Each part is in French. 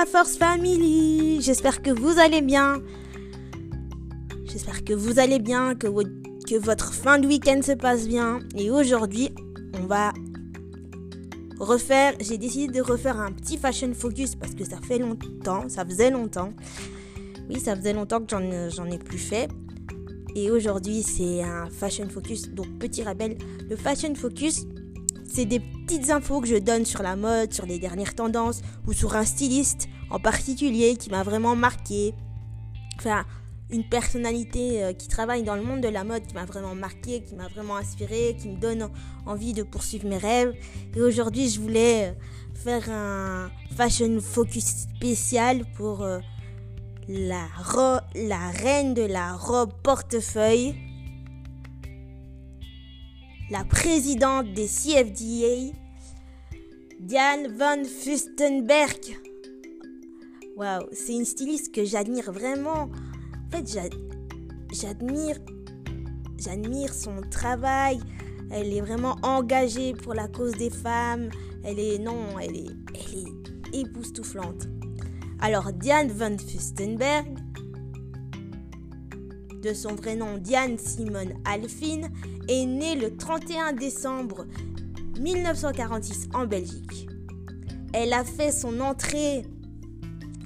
la Force Family. J'espère que vous allez bien. J'espère que vous allez bien, que, que votre fin de week-end se passe bien. Et aujourd'hui, on va refaire. J'ai décidé de refaire un petit fashion focus parce que ça fait longtemps, ça faisait longtemps. Oui, ça faisait longtemps que j'en ai plus fait. Et aujourd'hui, c'est un fashion focus. Donc, petit rappel, le fashion focus, c'est des petites infos que je donne sur la mode, sur les dernières tendances ou sur un styliste en particulier qui m'a vraiment marqué. Enfin, une personnalité euh, qui travaille dans le monde de la mode qui m'a vraiment marqué, qui m'a vraiment inspiré, qui me donne envie de poursuivre mes rêves. Et aujourd'hui, je voulais euh, faire un fashion focus spécial pour euh, la, la reine de la robe portefeuille la présidente des CFDA, Diane Van Fustenberg. Waouh, c'est une styliste que j'admire vraiment. En fait, j'admire, son travail. Elle est vraiment engagée pour la cause des femmes. Elle est, non, elle est, elle est époustouflante. Alors, Diane Van Fustenberg, de son vrai nom Diane Simone Alphine, est née le 31 décembre 1946 en Belgique. Elle a fait son entrée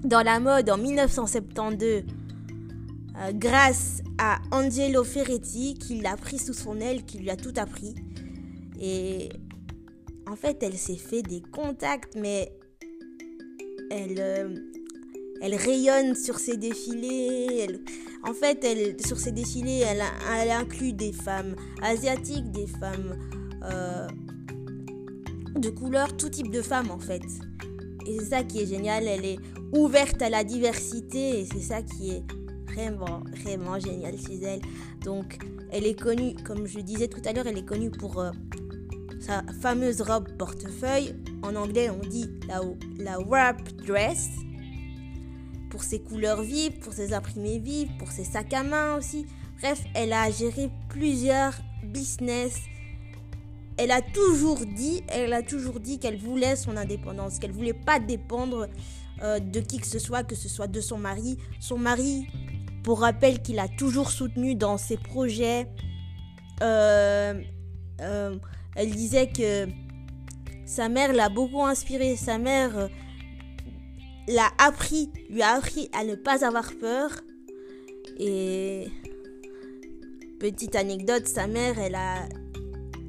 dans la mode en 1972 euh, grâce à Angelo Ferretti qui l'a pris sous son aile, qui lui a tout appris. Et en fait, elle s'est fait des contacts, mais elle, euh, elle rayonne sur ses défilés. en fait, elle, sur ses défilés, elle, inclut des femmes asiatiques, des femmes euh, de couleur, tout type de femmes en fait. Et c'est ça qui est génial, elle est ouverte à la diversité et c'est ça qui est vraiment, vraiment génial chez elle. Donc, elle est connue, comme je disais tout à l'heure, elle est connue pour euh, sa fameuse robe portefeuille. En anglais, on dit la, la wrap dress pour ses couleurs vives, pour ses imprimés vifs, pour ses sacs à main aussi. Bref, elle a géré plusieurs business. Elle a toujours dit, elle a toujours dit qu'elle voulait son indépendance, qu'elle voulait pas dépendre euh, de qui que ce soit, que ce soit de son mari. Son mari, pour rappel, qu'il a toujours soutenu dans ses projets. Euh, euh, elle disait que sa mère l'a beaucoup inspirée. Sa mère l'a appris, lui a appris à ne pas avoir peur. Et petite anecdote, sa mère, elle a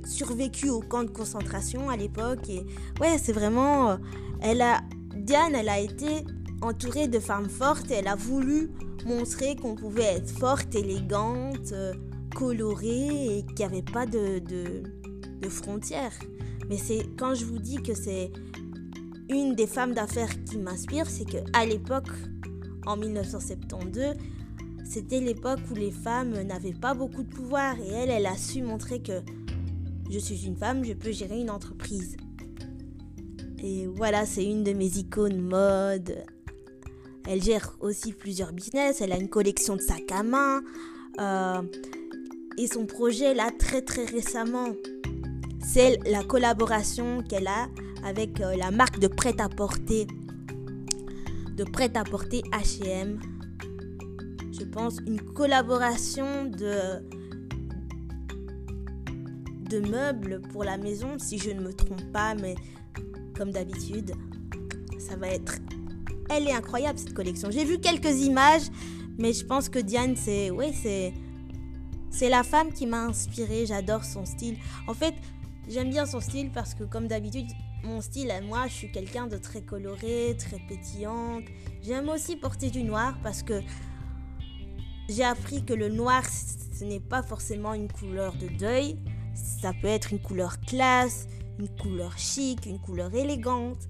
survécu au camp de concentration à l'époque. Et ouais, c'est vraiment. Euh, elle a. Diane, elle a été entourée de femmes fortes elle a voulu montrer qu'on pouvait être forte, élégante, euh, colorée et qu'il n'y avait pas de, de, de frontières. Mais c'est quand je vous dis que c'est une des femmes d'affaires qui m'inspire, c'est que à l'époque, en 1972, c'était l'époque où les femmes n'avaient pas beaucoup de pouvoir et elle, elle a su montrer que je suis une femme, je peux gérer une entreprise. Et voilà, c'est une de mes icônes mode. Elle gère aussi plusieurs business, elle a une collection de sacs à main. Euh, et son projet, là, très très récemment, c'est la collaboration qu'elle a avec euh, la marque de prêt-à-porter de prêt-à-porter H&M. Je pense une collaboration de de meubles pour la maison si je ne me trompe pas mais comme d'habitude ça va être elle est incroyable cette collection. J'ai vu quelques images mais je pense que Diane c'est ouais c'est c'est la femme qui m'a inspirée, j'adore son style. En fait, j'aime bien son style parce que comme d'habitude, mon style, moi, je suis quelqu'un de très coloré, très pétillante. J'aime aussi porter du noir parce que j'ai appris que le noir, ce n'est pas forcément une couleur de deuil. Ça peut être une couleur classe, une couleur chic, une couleur élégante.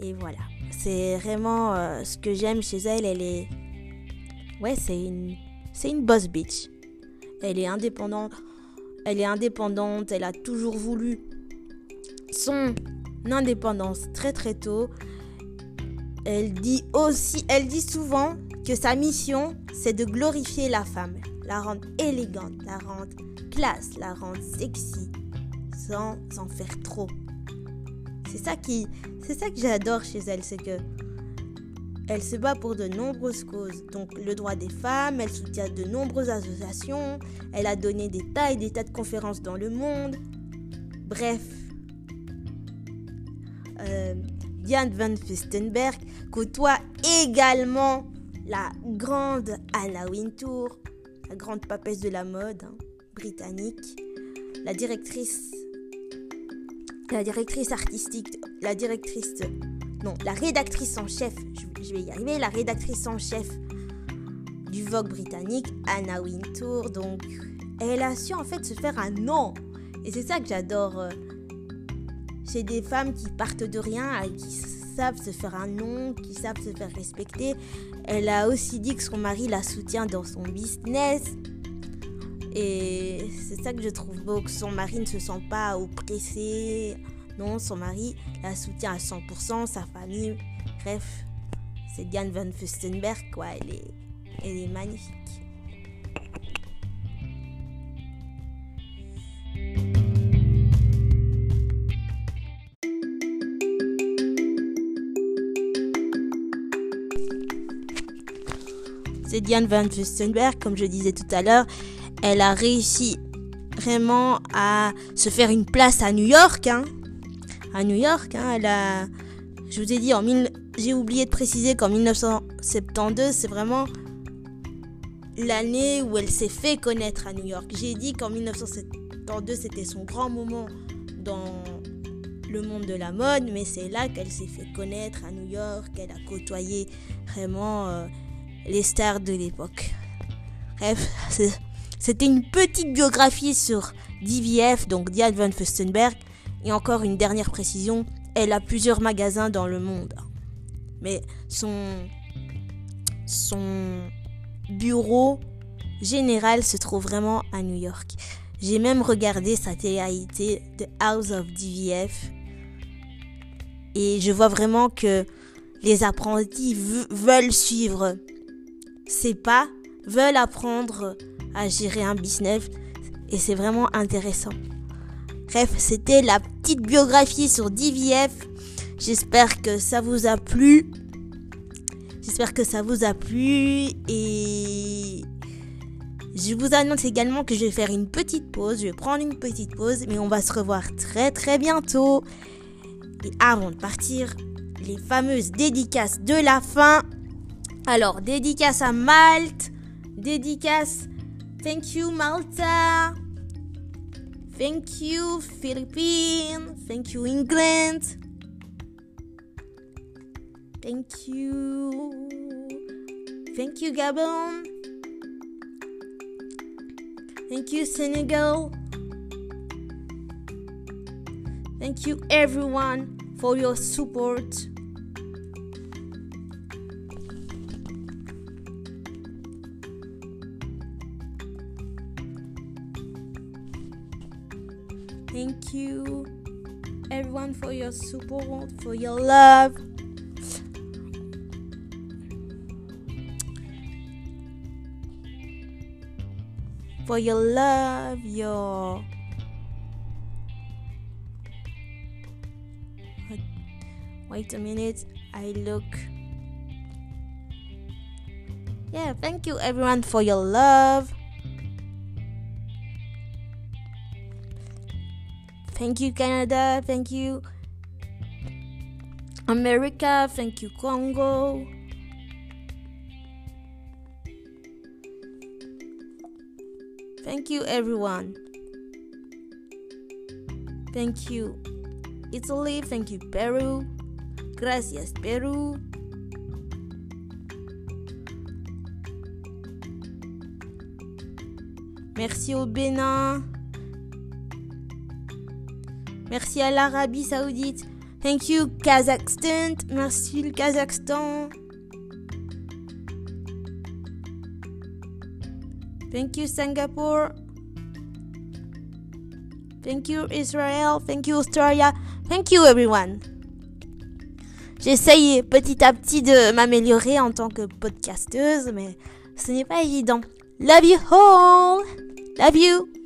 Et voilà, c'est vraiment euh, ce que j'aime chez elle. Elle est, ouais, c'est une, c'est une boss bitch. Elle est indépendante. Elle est indépendante. Elle a toujours voulu son indépendance très très tôt. Elle dit aussi, elle dit souvent que sa mission, c'est de glorifier la femme, la rendre élégante, la rendre classe, la rendre sexy, sans en faire trop. C'est ça qui, c'est ça que j'adore chez elle, c'est que Elle se bat pour de nombreuses causes, donc le droit des femmes, elle soutient de nombreuses associations, elle a donné des tas et des tas de conférences dans le monde. Bref, euh, Diane Van Fustenberg côtoie également la grande Anna Wintour, la grande papesse de la mode hein, britannique, la directrice, la directrice artistique, la directrice, non, la rédactrice en chef, je, vais y arriver, la rédactrice en chef du Vogue britannique, Anna Wintour. Donc, elle a su en fait se faire un nom. Et c'est ça que j'adore. Euh, c'est des femmes qui partent de rien, qui savent se faire un nom, qui savent se faire respecter. Elle a aussi dit que son mari la soutient dans son business. Et c'est ça que je trouve beau, que son mari ne se sent pas oppressé. Non, son mari la soutient à 100%, sa famille. Bref, c'est Diane Van Fustenberg, quoi. Elle est, elle est magnifique. Diane Van Fustenberg, comme je disais tout à l'heure. Elle a réussi vraiment à se faire une place à New York. Hein. À New York, hein, elle a. Je vous ai dit, en j'ai oublié de préciser qu'en 1972, c'est vraiment l'année où elle s'est fait connaître à New York. J'ai dit qu'en 1972, c'était son grand moment dans le monde de la mode, mais c'est là qu'elle s'est fait connaître à New York. Elle a côtoyé vraiment euh, les stars de l'époque. Bref, c'était une petite biographie sur DVF, donc Diane Van Fustenberg. Et encore une dernière précision, elle a plusieurs magasins dans le monde. Mais son, son bureau général se trouve vraiment à New York. J'ai même regardé sa télé The House of DVF. Et je vois vraiment que les apprentis veulent suivre ses pas, veulent apprendre à gérer un business. Et c'est vraiment intéressant. Bref, c'était la petite biographie sur DVF. J'espère que ça vous a plu. J'espère que ça vous a plu. Et je vous annonce également que je vais faire une petite pause. Je vais prendre une petite pause. Mais on va se revoir très très bientôt. Et avant de partir, les fameuses dédicaces de la fin. Alors, dédicace à Malte. Dédicace. Thank you, Malta. Thank you, Philippines. Thank you, England. Thank you. Thank you, Gabon. Thank you, Senegal. Thank you, everyone, for your support. Thank you, everyone, for your support, for your love. For your love, your. Wait a minute, I look. Yeah, thank you everyone for your love. Thank you, Canada. Thank you, America. Thank you, Congo. Thank you, everyone. Thank you, Italy. Thank you, Peru. Gracias, Peru. Merci au Bénin. Merci à l'Arabie Saoudite. Thank you Kazakhstan. Merci le Kazakhstan. Thank you Singapore. Thank you Israel. Thank you Australia. Thank you everyone. J'essaye petit à petit de m'améliorer en tant que podcasteuse, mais ce n'est pas évident. Love you all. Love you.